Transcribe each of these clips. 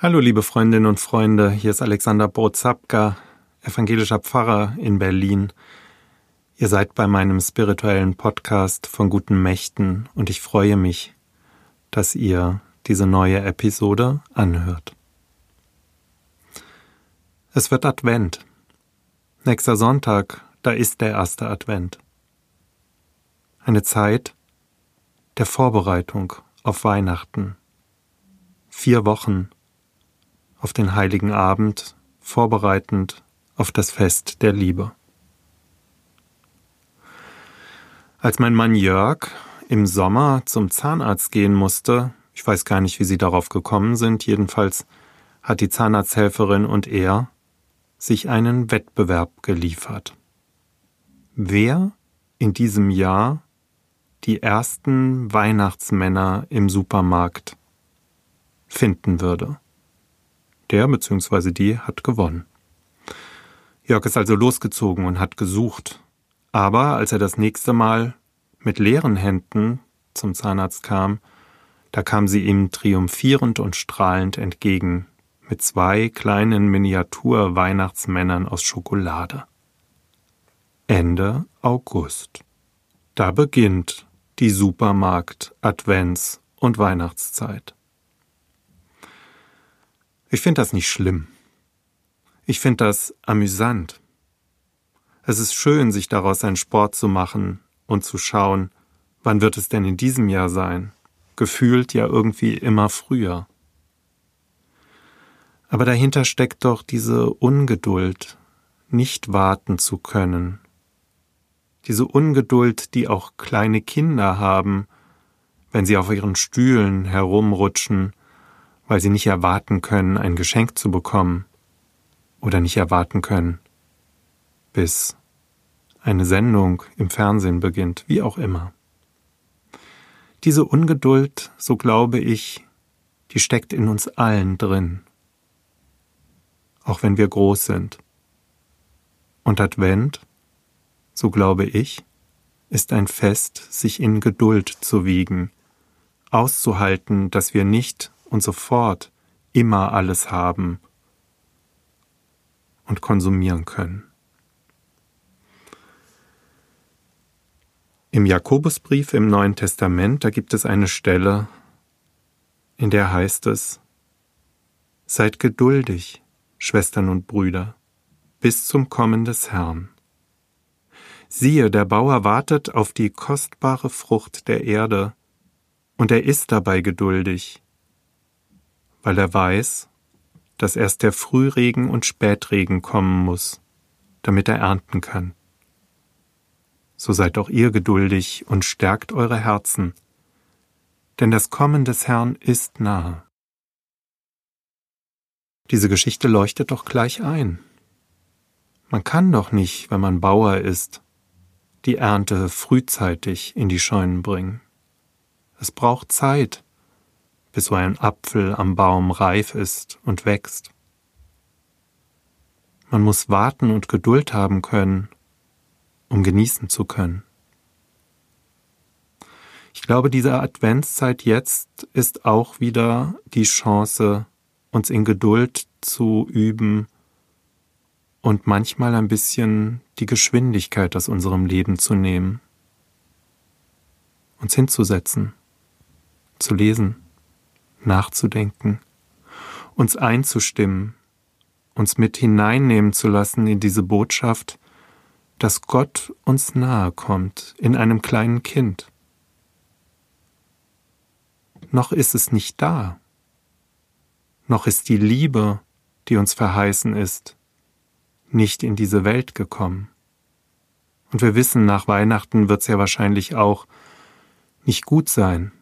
Hallo liebe Freundinnen und Freunde, hier ist Alexander Brozapka, evangelischer Pfarrer in Berlin. Ihr seid bei meinem spirituellen Podcast von guten Mächten und ich freue mich, dass ihr diese neue Episode anhört. Es wird Advent. Nächster Sonntag, da ist der erste Advent. Eine Zeit der Vorbereitung auf Weihnachten. Vier Wochen auf den heiligen Abend, vorbereitend auf das Fest der Liebe. Als mein Mann Jörg im Sommer zum Zahnarzt gehen musste, ich weiß gar nicht, wie sie darauf gekommen sind, jedenfalls hat die Zahnarzthelferin und er sich einen Wettbewerb geliefert. Wer in diesem Jahr die ersten Weihnachtsmänner im Supermarkt finden würde. Der bzw. die hat gewonnen. Jörg ist also losgezogen und hat gesucht. Aber als er das nächste Mal mit leeren Händen zum Zahnarzt kam, da kam sie ihm triumphierend und strahlend entgegen, mit zwei kleinen Miniatur-Weihnachtsmännern aus Schokolade. Ende August. Da beginnt die Supermarkt-, Advents- und Weihnachtszeit. Ich finde das nicht schlimm. Ich finde das amüsant. Es ist schön, sich daraus einen Sport zu machen und zu schauen, wann wird es denn in diesem Jahr sein? Gefühlt ja irgendwie immer früher. Aber dahinter steckt doch diese Ungeduld, nicht warten zu können. Diese Ungeduld, die auch kleine Kinder haben, wenn sie auf ihren Stühlen herumrutschen weil sie nicht erwarten können, ein Geschenk zu bekommen oder nicht erwarten können, bis eine Sendung im Fernsehen beginnt, wie auch immer. Diese Ungeduld, so glaube ich, die steckt in uns allen drin, auch wenn wir groß sind. Und Advent, so glaube ich, ist ein Fest, sich in Geduld zu wiegen, auszuhalten, dass wir nicht und sofort immer alles haben und konsumieren können. Im Jakobusbrief im Neuen Testament, da gibt es eine Stelle, in der heißt es, Seid geduldig, Schwestern und Brüder, bis zum Kommen des Herrn. Siehe, der Bauer wartet auf die kostbare Frucht der Erde, und er ist dabei geduldig, weil er weiß, dass erst der Frühregen und Spätregen kommen muss, damit er ernten kann. So seid auch ihr geduldig und stärkt eure Herzen, denn das Kommen des Herrn ist nahe. Diese Geschichte leuchtet doch gleich ein. Man kann doch nicht, wenn man Bauer ist, die Ernte frühzeitig in die Scheunen bringen. Es braucht Zeit, bis so ein Apfel am Baum reif ist und wächst. Man muss warten und Geduld haben können, um genießen zu können. Ich glaube, diese Adventszeit jetzt ist auch wieder die Chance, uns in Geduld zu üben und manchmal ein bisschen die Geschwindigkeit aus unserem Leben zu nehmen, uns hinzusetzen, zu lesen nachzudenken, uns einzustimmen, uns mit hineinnehmen zu lassen in diese Botschaft, dass Gott uns nahe kommt in einem kleinen Kind. Noch ist es nicht da, noch ist die Liebe, die uns verheißen ist, nicht in diese Welt gekommen. Und wir wissen, nach Weihnachten wird es ja wahrscheinlich auch nicht gut sein,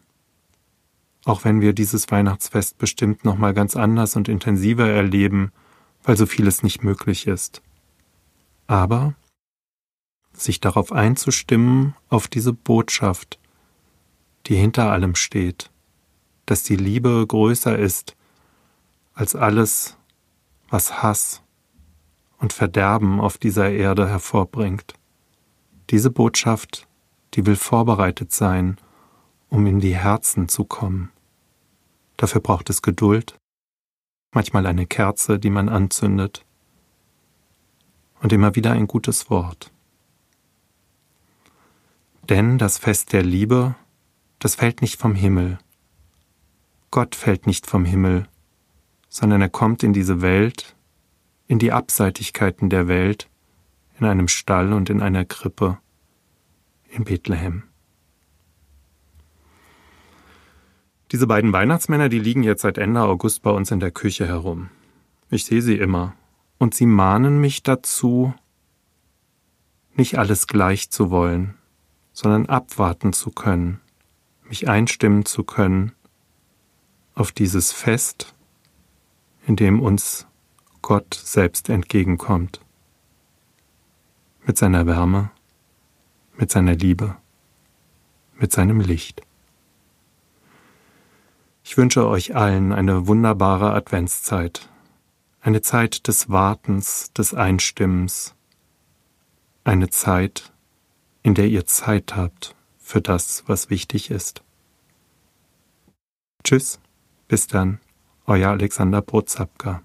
auch wenn wir dieses Weihnachtsfest bestimmt noch mal ganz anders und intensiver erleben, weil so vieles nicht möglich ist. Aber sich darauf einzustimmen, auf diese Botschaft, die hinter allem steht, dass die Liebe größer ist als alles, was Hass und Verderben auf dieser Erde hervorbringt. Diese Botschaft, die will vorbereitet sein, um in die Herzen zu kommen. Dafür braucht es Geduld. manchmal eine Kerze, die man anzündet und immer wieder ein gutes Wort. Denn das Fest der Liebe, das fällt nicht vom Himmel. Gott fällt nicht vom Himmel, sondern er kommt in diese Welt, in die Abseitigkeiten der Welt, in einem Stall und in einer Krippe, in Bethlehem. Diese beiden Weihnachtsmänner, die liegen jetzt seit Ende August bei uns in der Küche herum. Ich sehe sie immer. Und sie mahnen mich dazu, nicht alles gleich zu wollen, sondern abwarten zu können, mich einstimmen zu können auf dieses Fest, in dem uns Gott selbst entgegenkommt. Mit seiner Wärme, mit seiner Liebe, mit seinem Licht. Ich wünsche euch allen eine wunderbare Adventszeit, eine Zeit des Wartens, des Einstimmens, eine Zeit, in der ihr Zeit habt für das, was wichtig ist. Tschüss, bis dann, euer Alexander Brozapka.